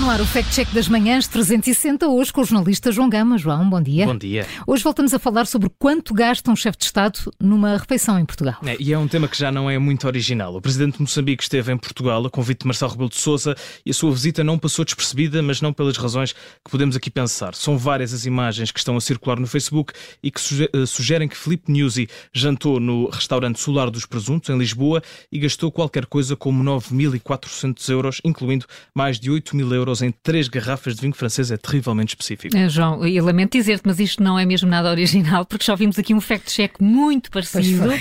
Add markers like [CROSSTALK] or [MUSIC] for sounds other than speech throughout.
no ar o Fact Check das Manhãs 360, hoje com o jornalista João Gama. João, bom dia. Bom dia. Hoje voltamos a falar sobre quanto gasta um chefe de Estado numa refeição em Portugal. É, e é um tema que já não é muito original. O presidente de Moçambique esteve em Portugal a convite de Marcelo Rebelo de Sousa e a sua visita não passou despercebida, mas não pelas razões que podemos aqui pensar. São várias as imagens que estão a circular no Facebook e que eh, sugerem que Filipe Nuzzi jantou no restaurante Solar dos Presuntos, em Lisboa, e gastou qualquer coisa como 9.400 euros, incluindo mais de 8 mil euros em três garrafas de vinho francês é terrivelmente específico. É, João, eu lamento dizer-te, mas isto não é mesmo nada original, porque já vimos aqui um fact-check muito parecido,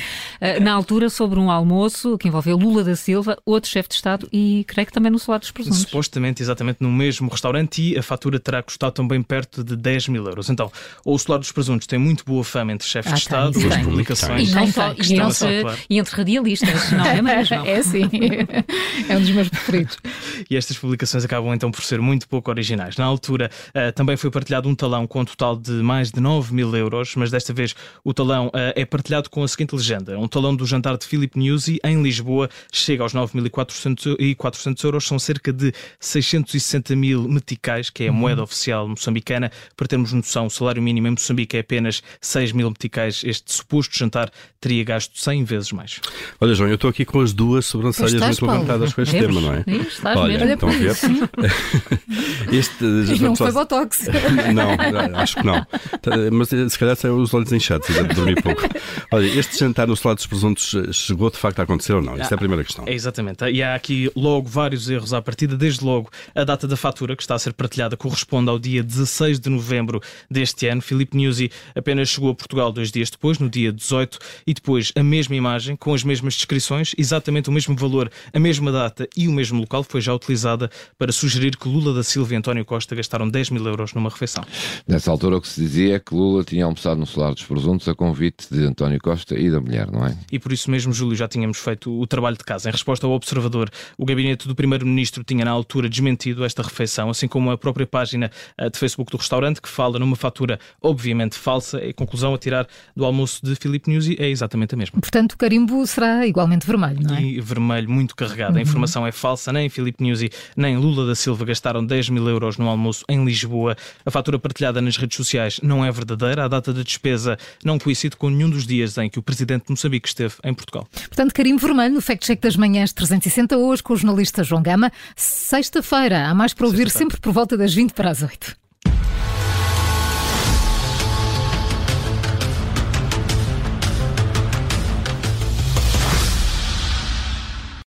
na altura, sobre um almoço que envolveu Lula da Silva, outro chefe de Estado e creio que também no Solar dos Presuntos. Supostamente, exatamente no mesmo restaurante e a fatura terá custado também perto de 10 mil euros. Então, o Solar dos Presuntos tem muito boa fama entre chefes ah, de Estado, as publicações. E, não só, e, entre, claro. e entre radialistas, não é mesmo? [LAUGHS] é sim, é um dos meus preferidos. E estas publicações acabam então por ser muito pouco originais. Na altura uh, também foi partilhado um talão com um total de mais de 9 mil euros, mas desta vez o talão uh, é partilhado com a seguinte legenda: um talão do jantar de Philip Nuzzi em Lisboa chega aos 9.400 euros, são cerca de 660 mil meticais, que é a uhum. moeda oficial moçambicana. Para termos noção, o salário mínimo em Moçambique é apenas 6 mil meticais. Este suposto jantar teria gasto 100 vezes mais. Olha, João, eu estou aqui com as duas sobrancelhas muito levantadas com este tema, não é? Estás Olha, mesmo. então, ver. [LAUGHS] este, e não foi Botox. [LAUGHS] Não, acho que não. Mas se calhar são os olhos inchados dormir pouco. Olha, este jantar no Salado dos Presuntos chegou de facto a acontecer ou não? Esta é a primeira questão. É exatamente. E há aqui logo vários erros à partida. Desde logo, a data da fatura que está a ser partilhada corresponde ao dia 16 de novembro deste ano. Filipe Nuzzi apenas chegou a Portugal dois dias depois, no dia 18, e depois a mesma imagem, com as mesmas descrições, exatamente o mesmo valor, a mesma data e o mesmo local foi já utilizada para sugerir que Lula da Silva António Costa gastaram 10 mil euros numa refeição. Nessa altura o que se dizia é que Lula tinha almoçado no Solar dos Presuntos a convite de António Costa e da mulher, não é? E por isso mesmo, Júlio, já tínhamos feito o trabalho de casa. Em resposta ao observador, o gabinete do Primeiro-Ministro tinha na altura desmentido esta refeição, assim como a própria página eh, de Facebook do restaurante, que fala numa fatura obviamente falsa. E a conclusão a tirar do almoço de Filipe Nuzzi é exatamente a mesma. Portanto, o carimbo será igualmente vermelho, não é? E vermelho, muito carregado. Uhum. A informação é falsa, nem Filipe Nuzzi nem Lula da Silva gastaram 10 mil euros no almoço em Lisboa. A fatura partilhada nas redes sociais não é verdadeira. A data da despesa não coincide com nenhum dos dias em que o presidente de Moçambique esteve em Portugal. Portanto, carimbo vermelho no Fact Check das Manhãs 360 hoje com o jornalista João Gama. Sexta-feira, há mais para ouvir sempre por volta das 20 para as 8.